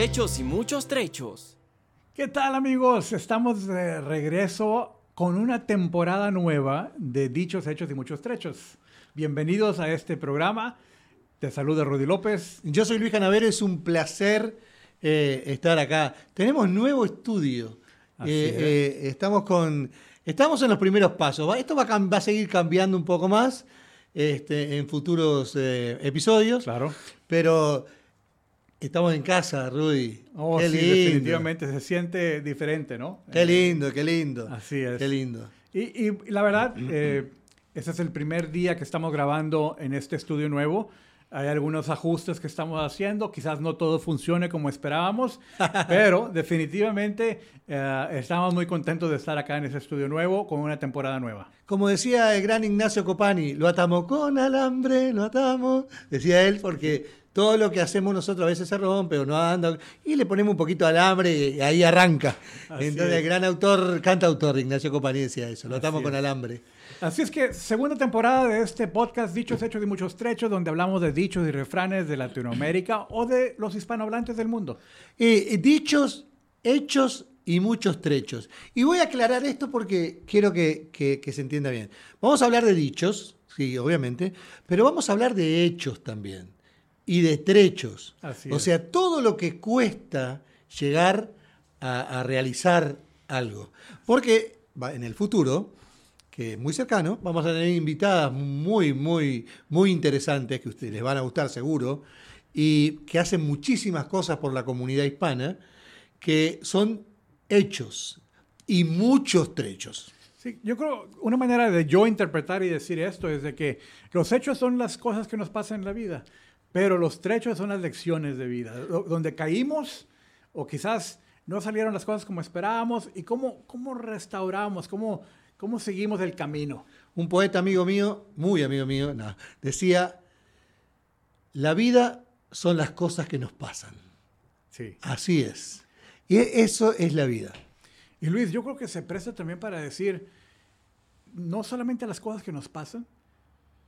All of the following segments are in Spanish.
Hechos y muchos trechos. ¿Qué tal amigos? Estamos de regreso con una temporada nueva de Dichos, Hechos y Muchos Trechos. Bienvenidos a este programa. Te saluda Rudy López. Yo soy Luis Canavero, es un placer eh, estar acá. Tenemos nuevo estudio. Así Eh, es. eh, estamos con. Estamos en los primeros pasos. Va- Esto va a, cam- va a seguir cambiando un poco más este, en futuros eh, episodios. Claro. Pero estamos en casa, Rudy. Oh, qué sí, lindo. definitivamente se siente diferente, ¿no? Qué lindo, qué lindo. Así es. Qué lindo. Y, y la verdad, eh, este es el primer día que estamos grabando en este estudio nuevo. Hay algunos ajustes que estamos haciendo, quizás no todo funcione como esperábamos, pero definitivamente eh, estamos muy contentos de estar acá en ese estudio nuevo con una temporada nueva. Como decía el gran Ignacio Copani, lo atamos con alambre, lo atamos, decía él, porque todo lo que hacemos nosotros a veces se rompe o no anda, y le ponemos un poquito de alambre y ahí arranca. Así Entonces es. el gran autor, cantautor Ignacio Copani decía eso, lo atamos con alambre. Así es que segunda temporada de este podcast Dichos, Hechos y Muchos Trechos, donde hablamos de dichos y refranes de Latinoamérica o de los hispanohablantes del mundo. Eh, dichos, hechos y muchos trechos. Y voy a aclarar esto porque quiero que, que- que se entienda bien. Vamos a hablar de dichos, sí, obviamente, pero vamos a hablar de hechos también y de trechos. Así o es. sea, todo lo que cuesta llegar a, a realizar algo. Porque en el futuro, que es muy cercano, vamos a tener invitadas muy, muy, muy interesantes que a ustedes les van a gustar seguro y que hacen muchísimas cosas por la comunidad hispana que son hechos y muchos trechos. Sí, yo creo una manera de yo interpretar y decir esto es de que los hechos son las cosas que nos pasan en la vida, pero los trechos son las lecciones de vida, donde caímos o quizás no salieron las cosas como esperábamos y cómo, cómo restauramos, cómo, cómo seguimos el camino. Un poeta amigo mío, muy amigo mío, no, decía, la vida son las cosas que nos pasan. Sí. Así es. Y eso es la vida. Y Luis, yo creo que se presta también para decir no solamente las cosas que nos pasan,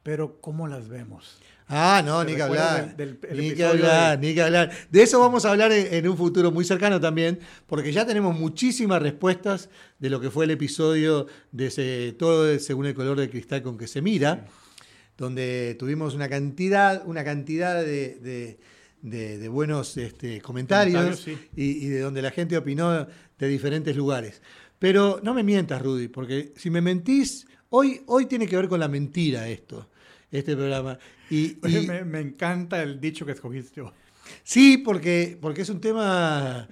pero cómo las vemos. Ah, no, ¿Te ni que hablar. del- del- el ni que hablar, de- ni que hablar. De eso vamos a hablar en, en un futuro muy cercano también, porque ya tenemos muchísimas respuestas de lo que fue el episodio de ese, todo según el color del cristal con que se mira, donde tuvimos una cantidad, una cantidad de, de- de- de buenos este, comentarios, Comentarios, y, y de donde la gente opinó de diferentes lugares. Pero no me mientas, Rudy, porque si me mentís, hoy, hoy tiene que ver con la mentira esto, este programa. Y, me, me encanta el dicho que escogiste. Sí, porque, porque es un tema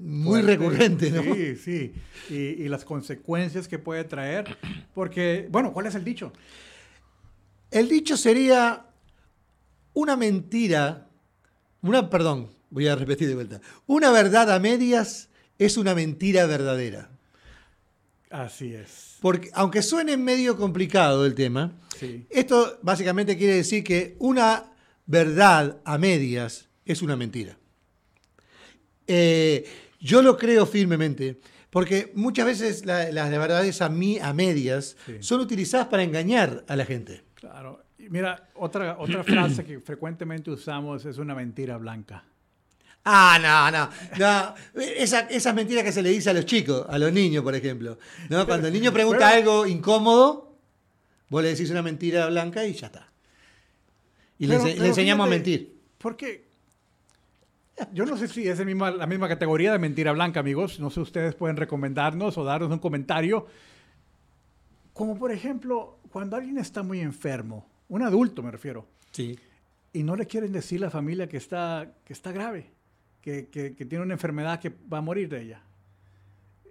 muy Fuerte. recurrente, ¿no? Sí, sí. Y, y las consecuencias que puede traer. Porque, bueno, ¿cuál es el dicho? El dicho sería una mentira, una, perdón, voy a repetir de vuelta. Una verdad a medias es una mentira verdadera. Así es. Porque, aunque suene medio complicado el tema, Sí. esto básicamente quiere decir que una verdad a medias es una mentira. Eh, yo lo creo firmemente, porque muchas veces la- las verdades a, mí, a medias Sí. son utilizadas para engañar a la gente. Claro. Mira, otra, otra frase que frecuentemente usamos es una mentira blanca. Ah, no, no, no. Esa, esas mentiras que se le dice a los chicos, a los niños, por ejemplo. ¿no? Cuando el niño pregunta algo incómodo, vos le decís una mentira blanca y ya está. Y le, Pero- enseñamos a mentir. Porque yo no sé si es misma- la misma categoría de mentira blanca, amigos. No sé, ustedes pueden recomendarnos o darnos un comentario. Como por ejemplo, cuando alguien está muy enfermo, un adulto me refiero, Sí. y no le quieren decir a la familia que está, que está grave, que, que- que tiene una enfermedad que va a morir de ella.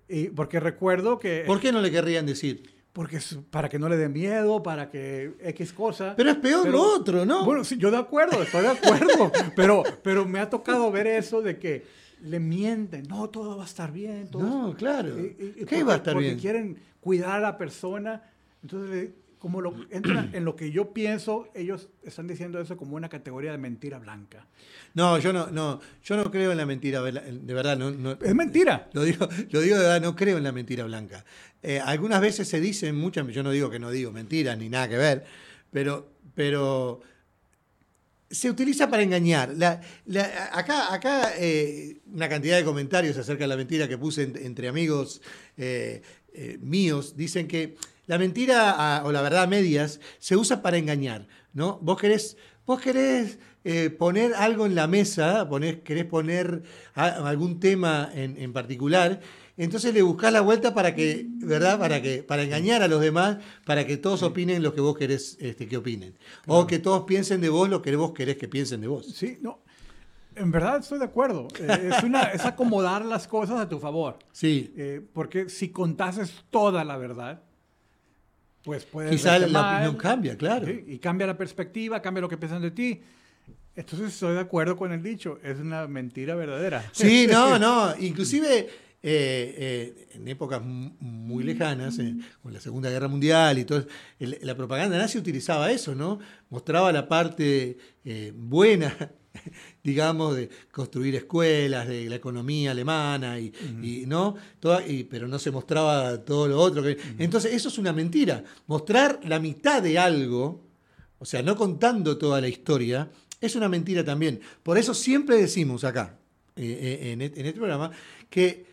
Y porque recuerdo que... ¿Por qué no le querrían decir? Porque para que no le dé miedo, para que X cosa. Pero es peor Pero- lo otro, ¿no? Bueno, sí, yo de acuerdo, estoy de acuerdo. pero, pero me ha tocado ver eso de que le mienten. No, todo va a estar bien. todo No, está-". claro. Y- y- y ¿Qué porque- va a estar porque bien? quieren cuidar a la persona. Entonces, como lo, entran en lo que yo pienso, ellos están diciendo eso como una categoría de mentira blanca. No, yo no, no, yo no creo en la mentira, de verdad, no, no- Es mentira. Lo digo, lo digo de verdad, no creo en la mentira blanca. Eh, algunas veces se dicen muchas, yo no digo que no digo mentiras ni nada que ver, pero, pero se utiliza para engañar. La- la- acá acá eh, una cantidad de comentarios acerca de la mentira que puse en- entre amigos eh, míos dicen que la mentira o la verdad a medias se usa para engañar, ¿no? Vos querés, vos querés eh, poner algo en la mesa, ponés- querés poner a- algún tema en, en particular. Entonces le buscás la vuelta para que, ¿verdad? Para que, para engañar a los demás, para que todos opinen lo que vos querés este, que opinen. O que todos piensen de vos lo que vos querés que piensen de vos. Sí, no. En verdad estoy de acuerdo. Eh, es, una, es acomodar las cosas a tu favor. Sí. Eh, porque si contases toda la verdad, pues puedes. Quizá la mal, opinión cambia, claro. sí, y cambia la perspectiva, cambia lo que piensan de ti. Entonces estoy de acuerdo con el dicho. Es una mentira verdadera. Sí, no, no. Inclusive eh, eh, en épocas muy lejanas, eh, con la Segunda Guerra Mundial y todo, el- la propaganda nazi utilizaba eso, ¿no? Mostraba la parte eh, buena, digamos, de construir escuelas, de la economía alemana, y, y, ¿no? Toda- y- pero no se mostraba todo lo otro. que- Entonces, eso es una mentira. Mostrar la mitad de algo, o sea, no contando toda la historia, es una mentira también. Por eso siempre decimos acá, eh, eh, en, este, en este programa, que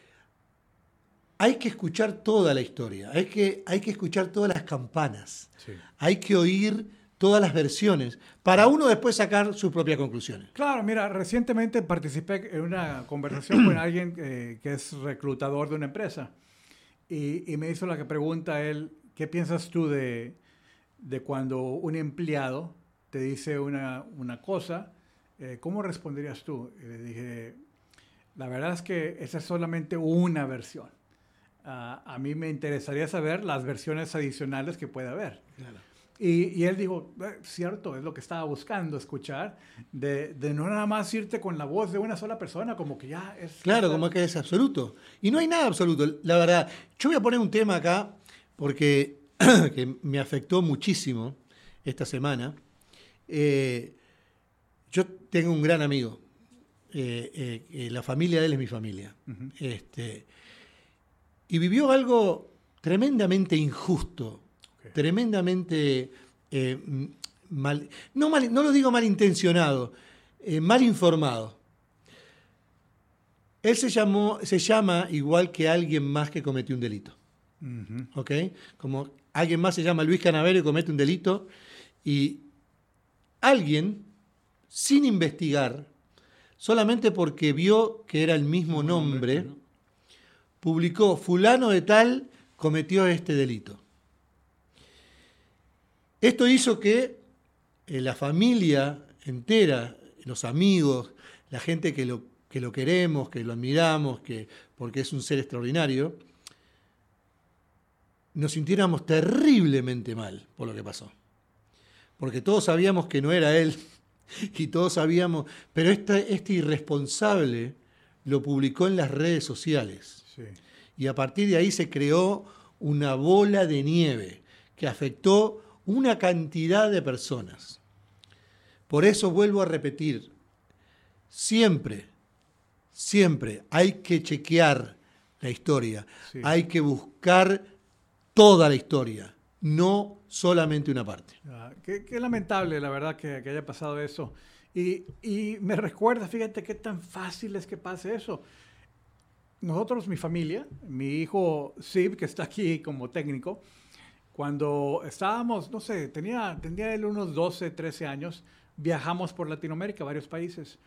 hay que escuchar toda la historia, hay que, hay que escuchar todas las campanas, Sí. hay que oír todas las versiones, para uno después sacar sus propias conclusiones. Claro, mira, recientemente participé en una conversación con alguien eh, que es reclutador de una empresa y, y me hizo la pregunta a él, ¿qué piensas tú de, de cuando un empleado te dice una, una cosa? eh, ¿Cómo responderías tú? Y le dije, la verdad es que esa es solamente una versión. Ah, a mí me interesaría saber las versiones adicionales que puede haber. Y, y él dijo, "Eh, cierto, es lo que estaba buscando escuchar, de, de no nada más irte con la voz de una sola persona, como que ya es... Claro, como que es absoluto. Y no hay nada absoluto, la verdad. Yo voy a poner un tema acá, porque que me afectó muchísimo esta semana. Eh, yo tengo un gran amigo. Eh, la familia de él es mi familia. este, y vivió algo tremendamente injusto, Tremendamente eh, mal, no, mal, no lo digo malintencionado, eh, mal informado. Él se, llamó, se llama igual que alguien más que cometió un delito. ¿ok? Como alguien más se llama Luis Canavero y comete un delito y alguien, sin investigar, solamente porque vio que era el mismo nombre, publicó fulano de tal cometió este delito. Esto hizo que eh, la familia entera, los amigos, la gente que lo, que lo queremos, que lo admiramos, que, porque es un ser extraordinario, nos sintiéramos terriblemente mal por lo que pasó. Porque todos sabíamos que no era él y todos sabíamos, pero este, este irresponsable lo publicó en las redes sociales Sí. y a partir de ahí se creó una bola de nieve que afectó una cantidad de personas. Por eso vuelvo a repetir, siempre, siempre hay que chequear la historia, Sí. hay que buscar toda la historia, no solamente una parte. Ah, qué, qué lamentable, la verdad, que, que haya pasado eso. Y, y me recuerda, fíjate qué tan fácil es que pase eso. Nosotros, mi familia, mi hijo Sib, que está aquí como técnico, cuando estábamos, no sé, tenía, tenía él unos 12, 13 años, viajamos por Latinoamérica, varios países,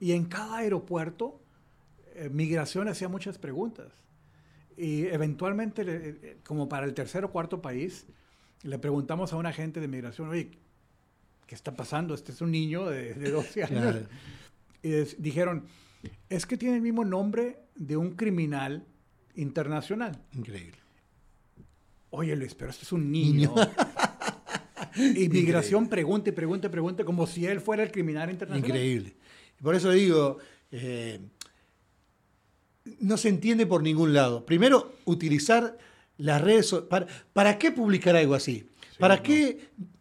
y en cada aeropuerto, eh, migración hacía muchas preguntas. Y eventualmente, le- eh, como para el tercer o cuarto país, le preguntamos a un agente de migración, oye, ¿qué está pasando? Este es un niño de, de 12 años. Y es- dijeron, es que tiene el mismo nombre de un criminal internacional. Increíble. Oye, Luis, pero este es un niño. y migración pregunta y pregunta y pregunta como si él fuera el criminal internacional. Increíble. Por eso digo, eh, no se entiende por ningún lado. Primero, utilizar las redes so- ¿Para, ¿para qué publicar algo así? ¿Para no. qué eh,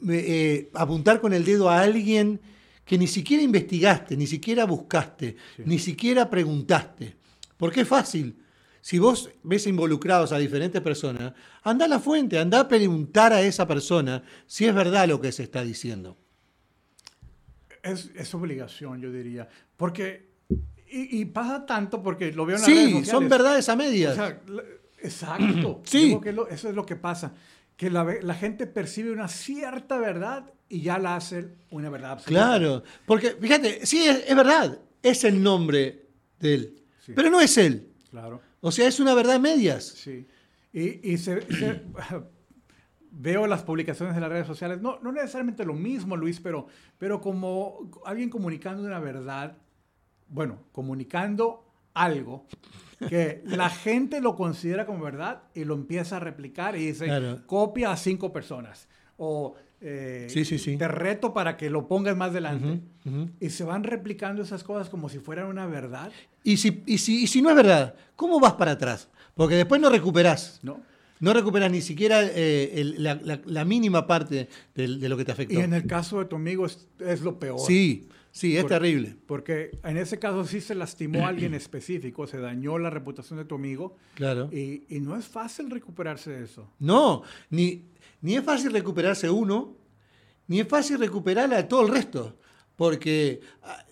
eh, apuntar con el dedo a alguien que ni siquiera investigaste, ni siquiera buscaste, ni siquiera preguntaste? Porque es fácil. Si vos ves involucrados a diferentes personas, anda a la fuente, anda a preguntar a esa persona si es verdad lo que se está diciendo. Es, es obligación, yo diría. Porque, y, y pasa tanto porque lo veo en las redes Sí, sociales. son verdades a O medias. sea, exacto. Sí. Digo que lo- eso es lo que pasa. Que la, gente percibe una cierta verdad y ya la hace una verdad absoluta. Claro, porque fíjate, sí, es, es verdad, es el nombre de él, Sí. pero no es él. Claro. O sea, es una verdad medias. Sí. Y, y se- se- veo las publicaciones de las redes sociales, no, no necesariamente lo mismo, Luis, pero, pero como alguien comunicando una verdad, bueno, comunicando algo que la gente lo considera como verdad y lo empieza a replicar y dice, Claro. copia a cinco personas. O eh, Sí, sí, sí. te reto para que lo pongas más delante. Ujú, ujú. Y se van replicando esas cosas como si fueran una verdad, Y si, y, si, y si no es verdad, ¿cómo vas para atrás? Porque después no recuperás. ¿no? No recuperas ni siquiera eh, el- la, la- la mínima parte del- de, lo que te afectó. Y en el caso de tu amigo es, es lo peor. Sí, sí, es terrible. Porque en ese caso sí se lastimó a alguien específico, se dañó la reputación de tu amigo Claro. y, y no es fácil recuperarse de eso. No, ni, ni es fácil recuperarse uno, ni es fácil recuperar a todo el resto. Porque ah,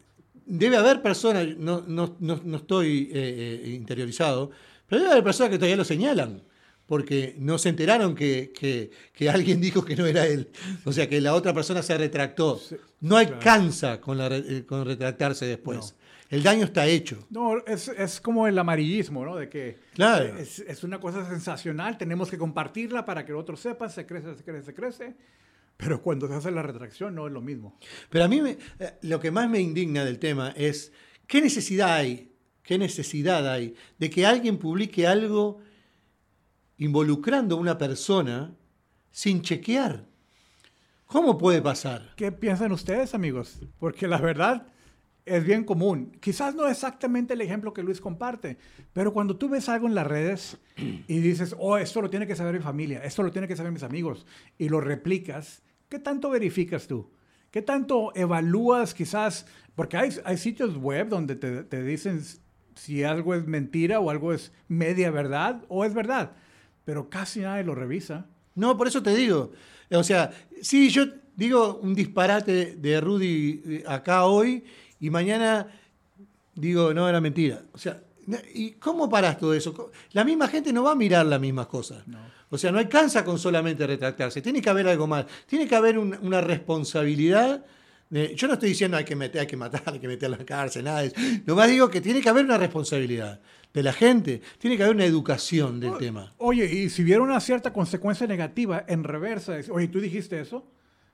debe haber personas, no, no, no, no estoy eh, eh, interiorizado, pero debe haber personas que todavía lo señalan. Porque no se enteraron que, que- que alguien dijo que no era él. O sea, que la otra persona se retractó. No alcanza con, la eh, con retractarse después. El daño está hecho. No, es, es como el amarillismo, ¿no? De que Claro. es, es una cosa sensacional, tenemos que compartirla para que el otro sepa, se crece, se crece, se crece. Pero cuando se hace la retracción no es lo mismo. Pero a mí me- eh, lo que más me indigna del tema es qué necesidad hay, qué necesidad hay de que alguien publique algo involucrando a una persona sin chequear. ¿Cómo puede pasar? ¿Qué piensan ustedes, amigos? Porque la verdad es bien común. Quizás no exactamente el ejemplo que Luis comparte, pero cuando tú ves algo en las redes y dices, oh, esto lo tiene que saber mi familia, esto lo tiene que saber mis amigos, y lo replicas, ¿qué tanto verificas tú? ¿Qué tanto evalúas quizás? Porque hay, hay sitios web donde te, te dicen si algo es mentira o algo es media verdad o es verdad, pero casi nadie lo revisa. No, por eso te digo. O sea, sí, yo digo un disparate de Rudy eh, acá hoy y mañana digo, no, era mentira. O sea, ¿y cómo paras todo eso? La misma gente no va a mirar las mismas cosas. No. O sea, no alcanza con solamente retractarse. Tiene que haber algo más. Tiene que haber un- una responsabilidad. de- yo no estoy diciendo hay que meter, hay que matar, hay que meter a la cárcel, nada de eso. Nomás digo que tiene que haber una responsabilidad de la gente. Tiene que haber una educación del tema. Oye, y si hubiera una cierta consecuencia negativa en reversa, oye, tú dijiste eso,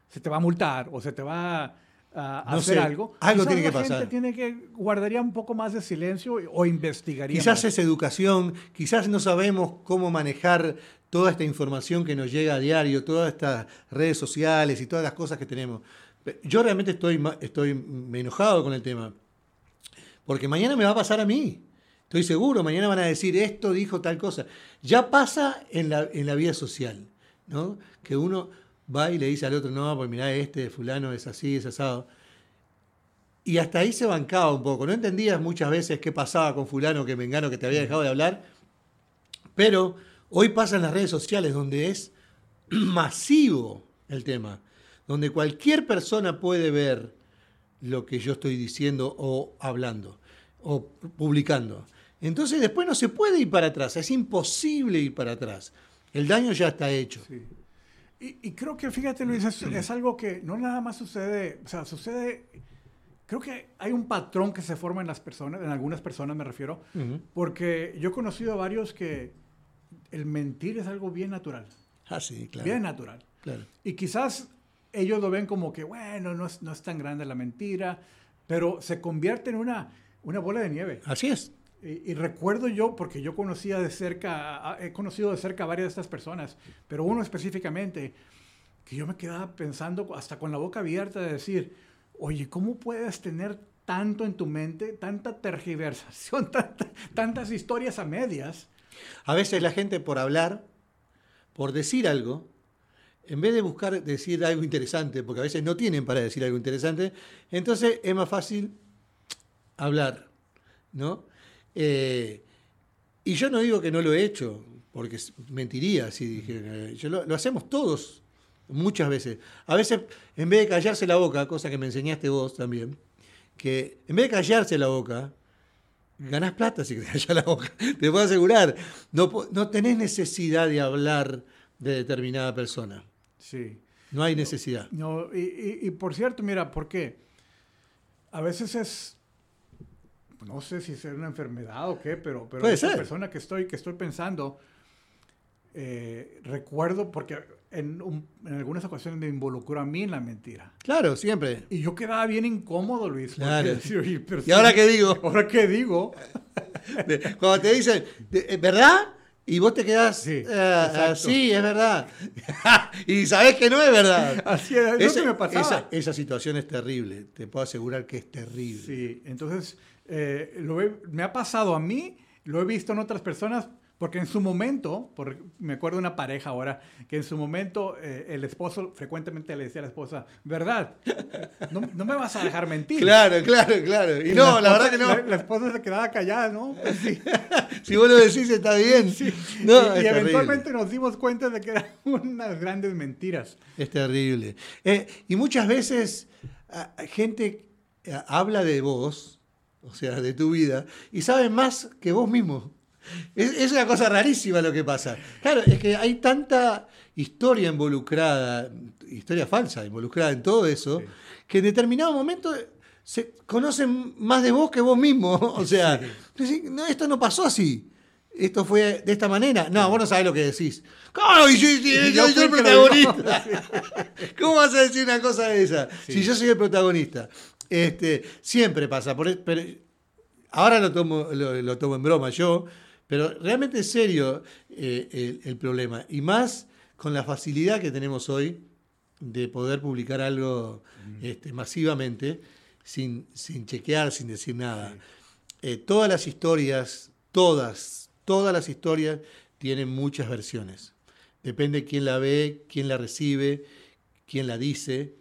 se te va a multar o se te va a, a No hacer sé, algo. algo Quizás tiene que la gente pasar. tiene que guardaría un poco más de silencio o investigaría. Quizás más. es educación, quizás no sabemos cómo manejar toda esta información que nos llega a diario, todas estas redes sociales y todas las cosas que tenemos. Yo realmente estoy, estoy me enojado con el tema, porque mañana me va a pasar a mí. Estoy seguro, mañana van a decir esto dijo tal cosa. Ya pasa en la, en la vida social, ¿no? Que uno va y le dice al otro, no, pues mirá, este fulano es así, es asado. Y hasta ahí se bancaba un poco. No entendías muchas veces qué pasaba con fulano que mengano que te había dejado de hablar. Pero hoy pasa en las redes sociales donde es masivo el tema. Donde cualquier persona puede ver lo que yo estoy diciendo o hablando o publicando. Entonces después no se puede ir para atrás. Es imposible ir para atrás. El daño ya está hecho. Sí. Y, y creo que, fíjate Luis, es, es algo que no nada más sucede, o sea, sucede, creo que hay un patrón que se forma en las personas, en algunas personas me refiero, porque yo he conocido a varios que el mentir es algo bien natural, Ah, sí, claro. bien natural. claro. Y quizás ellos lo ven como que, bueno, no es, no es tan grande la mentira, pero se convierte en una, una bola de nieve. Así es. Y, recuerdo yo, porque yo conocía de cerca, he conocido de cerca a varias de estas personas, pero uno específicamente, que yo me quedaba pensando hasta con la boca abierta de decir, oye, ¿cómo puedes tener tanto en tu mente, tanta tergiversación, tanta- tantas historias a medias? A veces la gente por hablar, por decir algo, en vez de buscar decir algo interesante, porque a veces no tienen para decir algo interesante, entonces es más fácil hablar, ¿no? Eh, y yo no digo que no lo he hecho, porque mentiría si dijera. Yo lo, lo hacemos todos, Muchas veces. A veces, en vez de callarse la boca, cosa que me enseñaste vos también, que en vez de callarse la boca, ganás plata si te callas la boca. Te puedo asegurar. No, no tenés necesidad de hablar de determinada persona. Sí. No hay necesidad. No, y, y- y por cierto, mira, ¿por qué? A veces es, no sé si es una enfermedad o qué, pero, pero esa ser. persona que estoy, que estoy pensando, eh, recuerdo porque en, un- en algunas ocasiones me involucró a mí en la mentira. Claro, siempre. Y yo quedaba bien incómodo, Luis. porque Claro. "Oye, pero ¿Y ahora qué digo? ¿Ahora qué digo? Cuando te dicen, "¿Eh, ¿verdad? Y vos te quedás, Sí, "Ah, ah, exacto. sí, es verdad. y sabés que no es verdad. Así es, es lo que me pasaba. Esa, esa situación es terrible. Te puedo asegurar que es terrible. Sí, entonces eh, lo he- me ha pasado a mí, lo he visto en otras personas, porque en su momento, por- me acuerdo de una pareja ahora, que en su momento eh, el esposo frecuentemente le decía a la esposa, ¿verdad? No, no me vas a dejar mentir. Claro, claro, claro. Y no, la, verdad que no. La, la esposa se quedaba callada, ¿no? Pues sí. Si vos lo decís está bien. No, y es y eventualmente terrible. nos dimos cuenta de que eran unas grandes mentiras. Es terrible. Eh, y muchas veces ah, gente ah, habla de vos, o sea, de tu vida, y sabe más que vos mismo. Es, es una cosa rarísima lo que pasa. Claro, es que hay tanta historia involucrada, historia falsa involucrada en todo eso, Sí. que en determinado momento se conocen más de vos que vos mismo. O sea, no, esto no pasó así. Esto fue de esta manera. No, vos no sabés lo que decís. ¿Cómo? Yo, soy el protagonista. ¿Cómo vas a decir una cosa de esa? Sí. Si yo soy el protagonista. Este, siempre pasa. por- e, pero ahora lo tomo, lo, lo tomo en broma yo, pero realmente es serio eh, el, el problema. Y más con la facilidad que tenemos hoy de poder publicar algo este, masivamente sin, sin chequear, sin decir nada. Eh, todas las historias, todas, todas las historias tienen muchas versiones. Depende quién la ve, quién la recibe, quién la dice,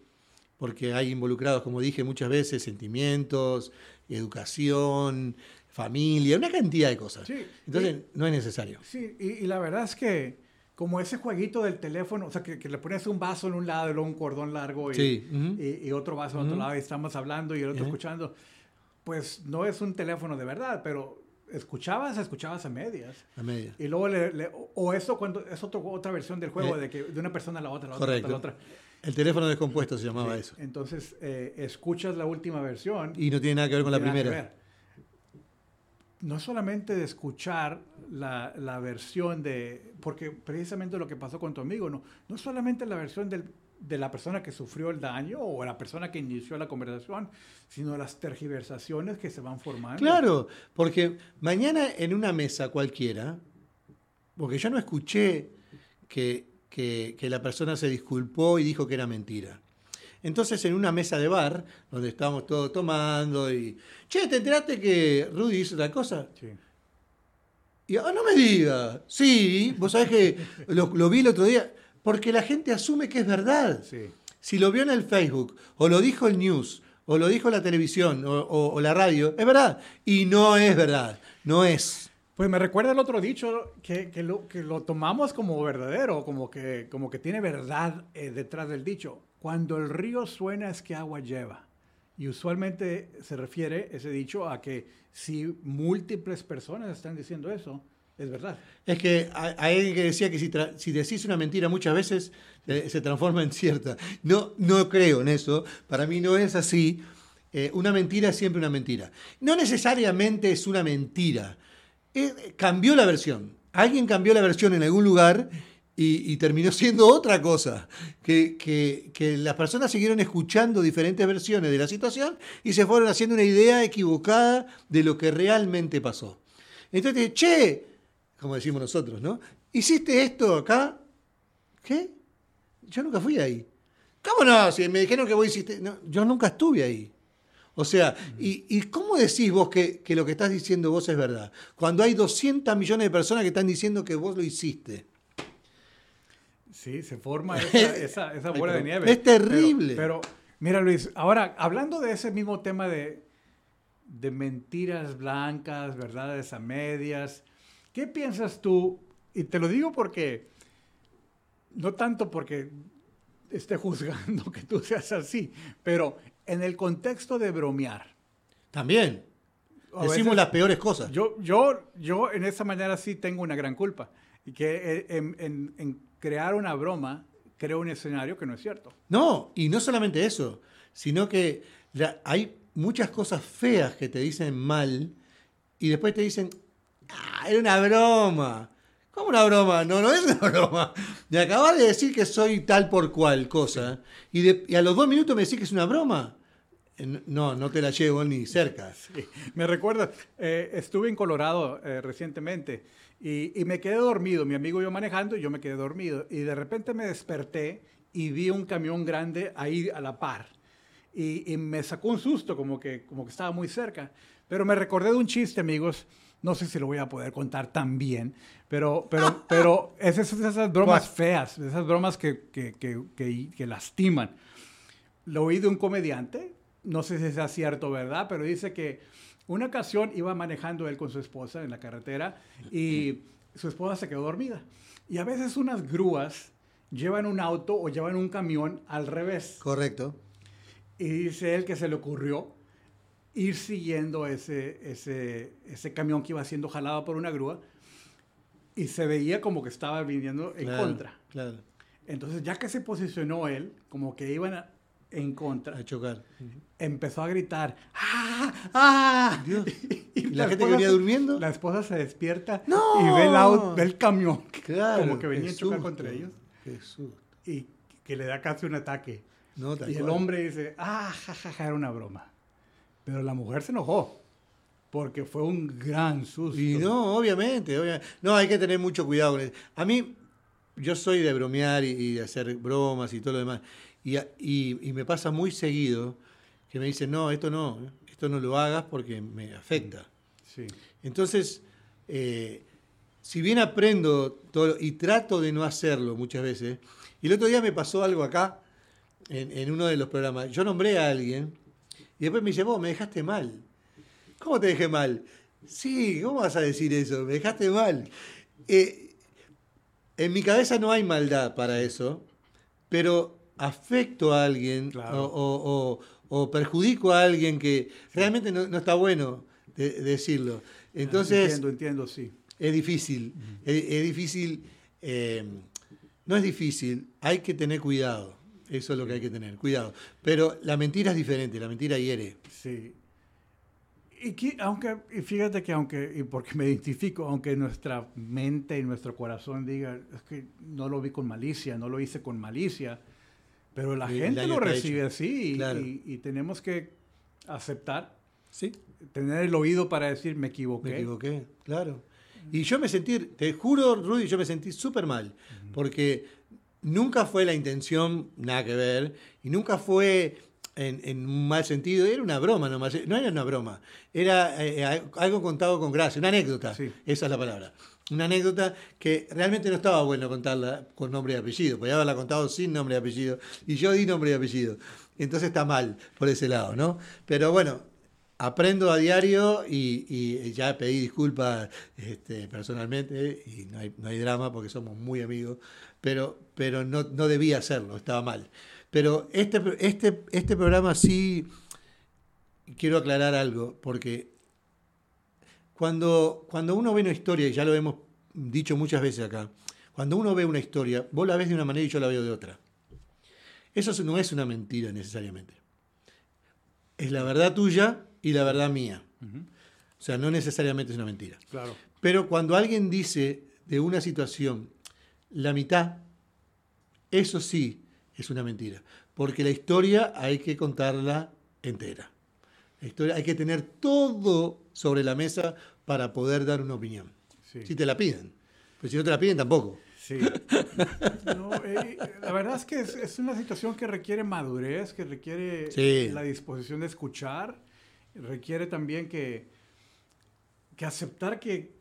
porque hay involucrados, como dije muchas veces, sentimientos, educación, familia, una cantidad de cosas. Sí. Entonces, no es necesario. Sí, y, y la verdad es que como ese jueguito del teléfono, o sea, que, que le pones un vaso en un lado y luego un cordón largo y, Sí, ujú. y- y otro vaso en otro Ujú. lado y estamos hablando y el otro Ujú. escuchando, pues no es un teléfono de verdad, pero escuchabas, escuchabas a medias. A media. Y luego, le- le- o- eso cuando es otro- otra versión del juego, Eh, de que de una persona a la otra, la otra, Correcto. la otra. El teléfono descompuesto se llamaba Sí, eso. Entonces, eh, escuchas la última versión Y no tiene nada que ver con la primera. ver. No solamente de escuchar la, la versión de, porque precisamente lo que pasó con tu amigo, no, no solamente la versión del- de la persona que sufrió el daño o la persona que inició la conversación, sino las tergiversaciones que se van formando. Claro, porque mañana en una mesa cualquiera, porque yo no escuché que, que- que la persona se disculpó y dijo que era mentira. Entonces en una mesa de bar, donde estábamos todos tomando y, che, ¿te enteraste que Rudy hizo tal cosa? Sí. Y, ah, no me diga, sí, vos sabés que lo, lo vi el otro día, porque la gente asume que es verdad. Sí. Si lo vio en el Facebook, o lo dijo el news, o lo dijo la televisión, o, o- o la radio, es verdad. Y no es verdad, no es. Pues me recuerda el otro dicho que, que lo, que lo tomamos como verdadero, como que, como que tiene verdad eh, detrás del dicho. Cuando el río suena es que agua lleva. Y usualmente se refiere ese dicho a que si múltiples personas están diciendo eso, es verdad. Es que hay que decía que si, si decís una mentira muchas veces eh, se transforma en cierta. No, no creo en eso. Para mí no es así. Eh, una mentira es siempre una mentira. No necesariamente es una mentira. Eh, cambió la versión. Alguien cambió la versión en algún lugar y, terminó siendo otra cosa. Que las personas siguieron escuchando diferentes versiones de la situación y se fueron haciendo una idea equivocada de lo que realmente pasó. Entonces, che, como decimos nosotros, ¿no? ¿Hiciste esto acá? ¿Qué? Yo nunca fui ahí. ¿Cómo no? Si me dijeron que vos hiciste... No, yo nunca estuve ahí. O sea, ¿y, y cómo decís vos que, que lo que estás diciendo vos es verdad? Cuando hay 200 millones de personas que están diciendo que vos lo hiciste. Sí, se forma esa, esa, esa bola de nieve. es terrible. Pero, pero, mira Luis, ahora hablando de ese mismo tema de, de mentiras blancas, verdades a medias, ¿qué piensas tú? Y te lo digo porque, no tanto porque esté juzgando que tú seas así, pero en el contexto de bromear. También. a Decimos veces- las peores cosas. Yo, yo, yo en esa manera sí tengo una gran culpa. Y que eh, en, en- en crear una broma creo un escenario que no es cierto. No, y no solamente eso, sino que la- hay muchas cosas feas que te dicen mal y después te dicen, ah, era una broma. ¿Cómo una broma? No, no es una broma. Me acabas de decir que soy tal por cual cosa y, de- y a los dos minutos me decís que es una broma. Eh, No, no te la llevo ni cerca. Sí. Me recuerda, eh, estuve en Colorado eh, recientemente y, y me quedé dormido. Mi amigo y yo manejando y yo me quedé dormido. Y de repente me desperté y vi un camión grande ahí a la par. Y, y me sacó un susto, como que, como que estaba muy cerca. Pero me recordé de un chiste, amigos. No sé si lo voy a poder contar tan bien, pero, pero, pero es esas, esas bromas feas, esas bromas que, que- que lastiman. Lo oí de un comediante, no sé si sea cierto, ¿verdad? Pero dice que una ocasión iba manejando él con su esposa en la carretera y su esposa se quedó dormida. Y a veces unas grúas llevan un auto o llevan un camión al revés. Correcto. Y dice él que se le ocurrió ir siguiendo ese, ese, ese camión que iba siendo jalado por una grúa y se veía como que estaba viniendo en Claro, contra. Claro, Entonces, ya que se posicionó él, como que iban a- en contra, a chocar. empezó a gritar, ¡ah! ¡ah! Dios. Y, ¿Y la gente que esposa venía se- durmiendo? La esposa se despierta ¡No! y ve el, ve el camión, Claro. como que venía a chocar contra ellos, susto. y que le da casi un ataque. No, Y el hombre dice, ah, jajaja, era una broma. Pero la mujer se enojó, porque fue un gran susto. Y no, obviamente, obvia- No, hay que tener mucho cuidado con eso. A mí, yo soy de bromear y, y de hacer bromas y todo lo demás. Y, a- y- y me pasa muy seguido que me dicen, no, esto no, esto no lo hagas porque me afecta. Sí. Entonces, eh, si bien aprendo todo y trato de no hacerlo muchas veces, y el otro día me pasó algo acá, en, en uno de los programas, yo nombré a alguien y después me dice, vos me dejaste mal. ¿Cómo te dejé mal? Sí, ¿cómo vas a decir eso? Me dejaste mal. Eh, en mi cabeza no hay maldad para eso, pero afecto a alguien Claro. o, o- o- perjudico a alguien que realmente no, no está bueno de- decirlo. Entonces, Entiendo, entiendo, sí. es difícil, es, es difícil, eh, no es difícil, hay que tener cuidado, eso es lo que hay que tener, cuidado. Pero la mentira es diferente, la mentira hiere. Sí. Y, que- aunque, y fíjate que aunque, y porque me identifico, aunque nuestra mente y nuestro corazón diga, es que no lo vi con malicia, no lo hice con malicia, pero la gente lo recibe así y, Claro. y- y tenemos que aceptar, Sí, tener el oído para decir me equivoqué. me equivoqué, claro. Y yo me sentí, te juro, Rudy, yo me sentí súper mal, porque nunca fue la intención, nada que ver, y nunca fue en, en un mal sentido, era una broma nomás, no era una broma, era eh, algo contado con gracia, una anécdota, Sí. esa es la palabra. Una anécdota que realmente no estaba bueno contarla con nombre y apellido, podía haberla contado sin nombre y apellido, y yo di nombre y apellido. Entonces está mal por ese lado, ¿no? Pero bueno, aprendo a diario y, ya pedí disculpas este, personalmente y no hay, no hay drama porque somos muy amigos, pero, pero no, no debía hacerlo, estaba mal. Pero este, este, este programa sí quiero aclarar algo, porque cuando, cuando uno ve una historia, y ya lo hemos dicho muchas veces acá, cuando uno ve una historia, vos la ves de una manera y yo la veo de otra. Eso no es una mentira necesariamente. Es la verdad tuya y la verdad mía. O sea, no necesariamente es una mentira. Claro. Pero cuando alguien dice de una situación la mitad, eso sí es una mentira. Porque la historia hay que contarla entera. La historia, hay que tener todo sobre la mesa para poder dar una opinión. Sí. Si te la piden. Pero si no te la piden, tampoco. Sí. No, eh, la verdad es que es, es una situación que requiere madurez, que requiere Sí. la disposición de escuchar, requiere también que, que aceptar que,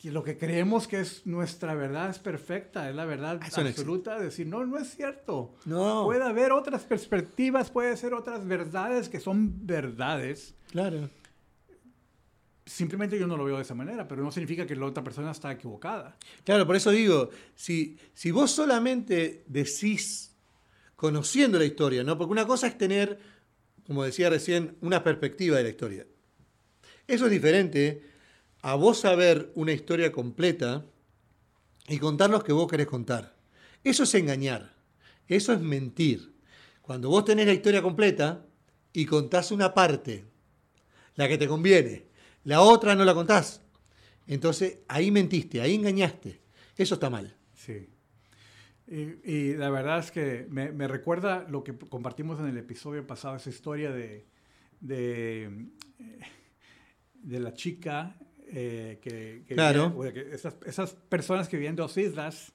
que lo que creemos que es nuestra verdad es perfecta, es la verdad Eso no existe. absoluta, decir, no, no es cierto. No. Puede haber otras perspectivas, puede ser otras verdades que son verdades. Claro. Simplemente yo no lo veo de esa manera, pero no significa que la otra persona está equivocada. Claro, por eso digo, si, si vos solamente decís conociendo la historia, ¿no? Porque una cosa es tener, como decía recién, una perspectiva de la historia. Eso es diferente a vos saber una historia completa y contar lo que vos querés contar. Eso es engañar, eso es mentir. Cuando vos tenés la historia completa y contás una parte, la que te conviene, la otra no la contás, entonces ahí mentiste, ahí engañaste. Eso está mal. Sí. Y, la verdad es que me, recuerda lo que compartimos en el episodio pasado, esa historia de, de, de la chica eh, que, que, claro. vivía, que esas, esas, personas que vivían en dos islas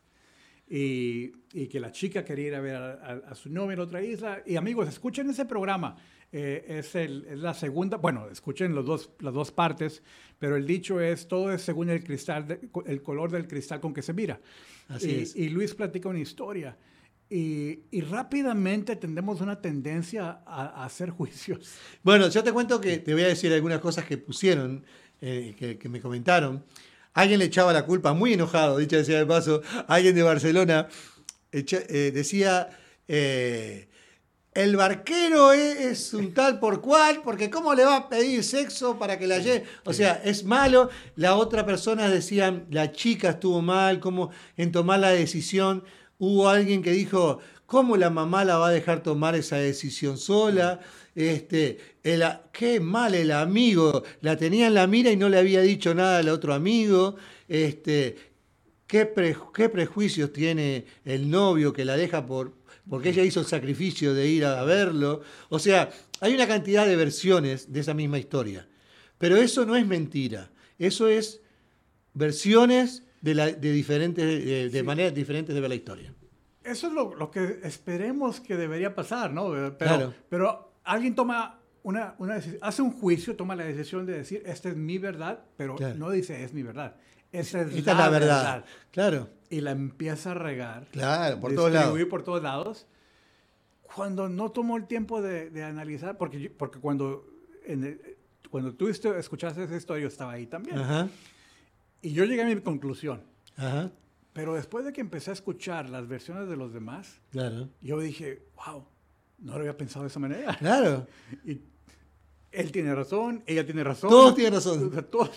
y, y, que la chica quería ir a ver a, a, a, su novio en otra isla. Y amigos, escuchen ese programa. Eh, es, el, es, la segunda, bueno, escuchen los dos, las dos partes, pero el dicho es, todo es según el cristal, de, el color del cristal con que se mira. Así y, es. y Luis platica una historia. Y, y, rápidamente tendemos una tendencia a, a, hacer juicios. Bueno, yo te cuento que te voy a decir algunas cosas que pusieron, eh, que, que, me comentaron. Alguien le echaba la culpa, muy enojado, dicha decía de paso, alguien de Barcelona echa, eh, decía, eh, el barquero es, es, un tal por cual, porque ¿cómo le va a pedir sexo para que la lleve? O sea, es malo. La otra persona decían, la chica estuvo mal, cómo en tomar la decisión. Hubo alguien que dijo, ¿cómo la mamá la va a dejar tomar esa decisión sola? Este, el, qué mal el amigo, la tenía en la mira y no le había dicho nada al otro amigo. Este, ¿qué, pre, qué prejuicios tiene el novio que la deja por, porque ella hizo el sacrificio de ir a verlo. O sea, hay una cantidad de versiones de esa misma historia. Pero eso no es mentira. Eso es versiones de, la, de diferentes, de, de sí. maneras diferentes de ver la historia. Eso es lo, lo, que esperemos que debería pasar, ¿no? Pero, claro. pero alguien toma una, una hace un juicio, toma la decisión de decir, esta es mi verdad, pero claro. no dice es mi verdad. Esta es, Esta la, es la verdad. verdad. Claro. Y la empieza a regar. Claro, por todos lados. por todos lados. Cuando no tomó el tiempo de, de analizar, porque, porque cuando, el, cuando tú escuchaste esa historia, yo estaba ahí también. Ajá. Y yo llegué a mi conclusión. Ajá. Pero después de que empecé a escuchar las versiones de los demás, claro. yo dije, wow, no lo había pensado de esa manera. Claro. Y él tiene razón, ella tiene razón. Todos tienen razón. Todos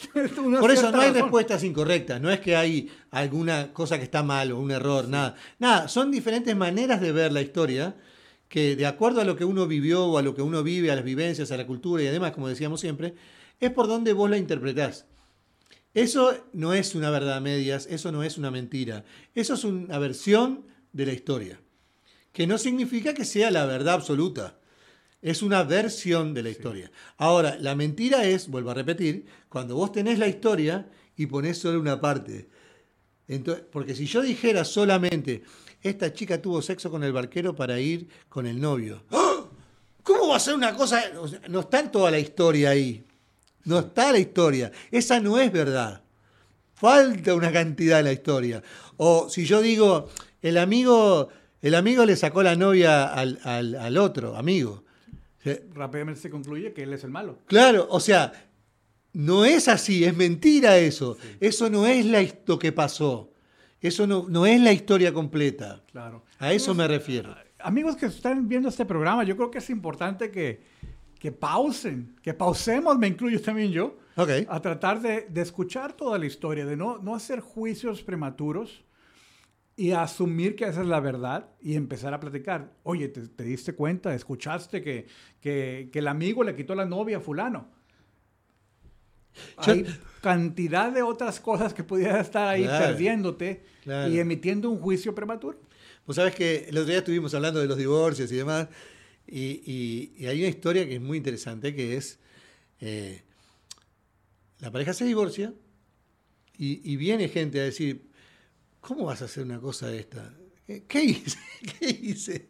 Por eso no hay razón. respuestas incorrectas, no es que hay alguna cosa que está mal o un error, sí. nada. Nada, son diferentes maneras de ver la historia que de acuerdo a lo que uno vivió o a lo que uno vive, a las vivencias, a la cultura y además, como decíamos siempre, es por donde vos la interpretás. Eso no es una verdad a medias, eso no es una mentira, eso es una versión de la historia, que no significa que sea la verdad absoluta. Es una versión de la historia. Sí. Ahora, la mentira es, vuelvo a repetir, cuando vos tenés la historia y ponés solo una parte. Entonces, porque si yo dijera solamente, esta chica tuvo sexo con el barquero para ir con el novio. ¡Oh! ¿Cómo va a ser una cosa? No está toda la historia ahí. No está la historia. Esa no es verdad. Falta una cantidad de la historia. O si yo digo, el amigo, el amigo le sacó la novia al, al, al otro amigo. Rápidamente se concluye que él es el malo. Claro, o sea, no es así, es mentira eso. Sí. Eso no es la, lo que pasó. Eso no, no es la historia completa. Claro. A eso me refiero. Amigos que están viendo este programa, yo creo que es importante que, que pausen, que pausemos, me incluyo también yo, okay. a tratar de, de, escuchar toda la historia, de no, no hacer juicios prematuros y asumir que esa es la verdad y empezar a platicar. Oye, ¿te, te diste cuenta? ¿Escuchaste que, que, que, el amigo le quitó la novia a fulano? Yo, Hay cantidad de otras cosas que pudieras estar ahí claro, perdiéndote claro. y emitiendo un juicio prematuro. Pues sabes que el otro día estuvimos hablando de los divorcios y demás, y, hay una historia que es muy interesante, que es, eh, la pareja se divorcia y, viene gente a decir, ¿cómo vas a hacer una cosa de esta? ¿Qué, hice? ¿Qué hice?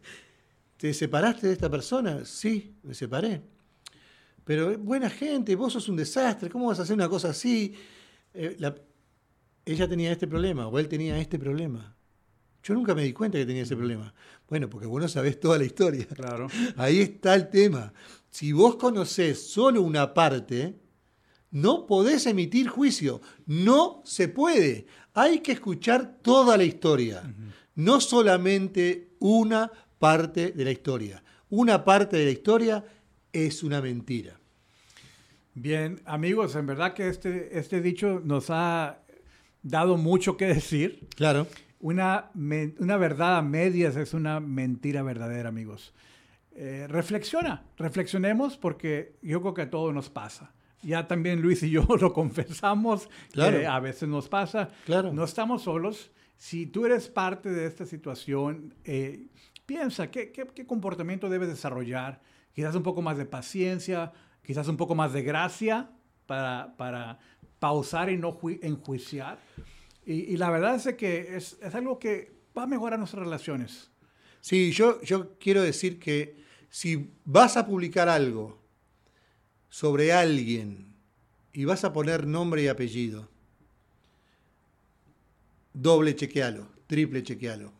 ¿Te separaste de esta persona? Sí, me separé. Pero buena gente, vos sos un desastre, ¿cómo vas a hacer una cosa así? Eh, la, ella tenía este problema o él tenía este problema. Yo nunca me di cuenta que tenía ese problema. Bueno, porque vos no sabés toda la historia. Claro. Ahí está el tema. Si vos conocés solo una parte, no podés emitir juicio. No se puede. Hay que escuchar toda la historia. Uh -huh. No solamente una parte de la historia. Una parte de la historia es una mentira. Bien, amigos, en verdad que este, este dicho nos ha dado mucho que decir. Claro. Una, una verdad a medias es una mentira verdadera, amigos. Eh, reflexiona, reflexionemos porque yo creo que a todo nos pasa. Ya también Luis y yo lo confesamos, Claro. que a veces nos pasa. Claro. No estamos solos. Si tú eres parte de esta situación, eh, piensa qué, qué- qué comportamiento debes desarrollar. Quizás un poco más de paciencia, quizás un poco más de gracia para, para pausar y no jui- enjuiciar. Y, y la verdad es que es, es algo que va a mejorar nuestras relaciones. Sí, yo, yo quiero decir que si vas a publicar algo sobre alguien y vas a poner nombre y apellido, doble chequealo, triple chequealo,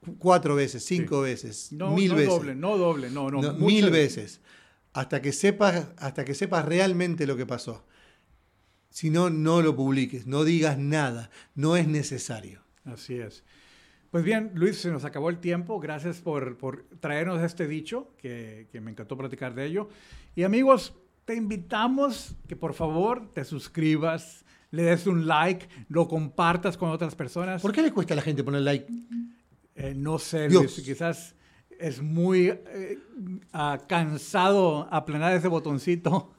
cu- cuatro veces, cinco veces, No, mil no veces, doble, no doble, no, no. No, mil veces, hasta que sepas, hasta que sepas realmente lo que pasó. Si no, no lo publiques, no digas nada, no es necesario. Así es. Pues bien, Luis, se nos acabó el tiempo. Gracias por, por traernos este dicho, que, que me encantó platicar de ello. Y amigos, te invitamos que por favor te suscribas, le des un like, lo compartas con otras personas. ¿Por qué le cuesta a la gente poner like? Eh, no sé, Dios. Luis, quizás es muy eh, cansado aplanar ese botoncito.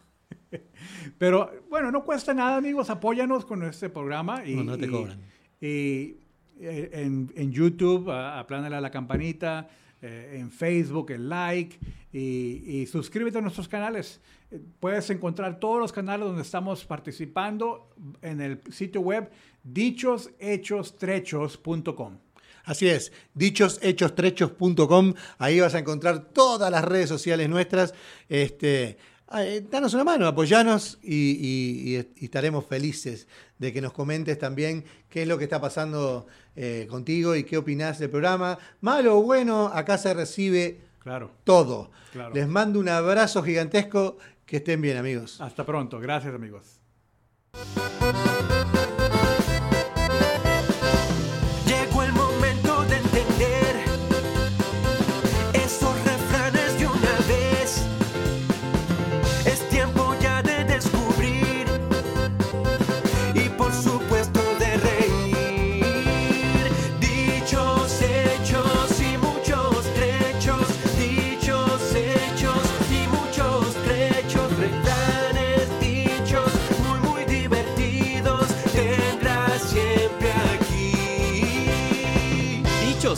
Pero bueno, no cuesta nada, amigos. Apóyanos con este programa. Y, No, no te cobran. Y eh, en, en YouTube, aplánale a la campanita. eh, en Facebook, el like. Y, y suscríbete a nuestros canales. Eh, Puedes encontrar todos los canales donde estamos participando en el sitio web dichoshechos.com. Así es, dichoshechostrechos.com, ahí vas a encontrar todas las redes sociales nuestras. Este, eh, danos una mano, apoyanos y, y- y- y estaremos felices de que nos comentes también qué es lo que está pasando eh, contigo y qué opinás del programa. Malo o bueno, acá se recibe Claro. todo. Claro. Les mando un abrazo gigantesco, que estén bien amigos. Hasta pronto. Gracias, amigos.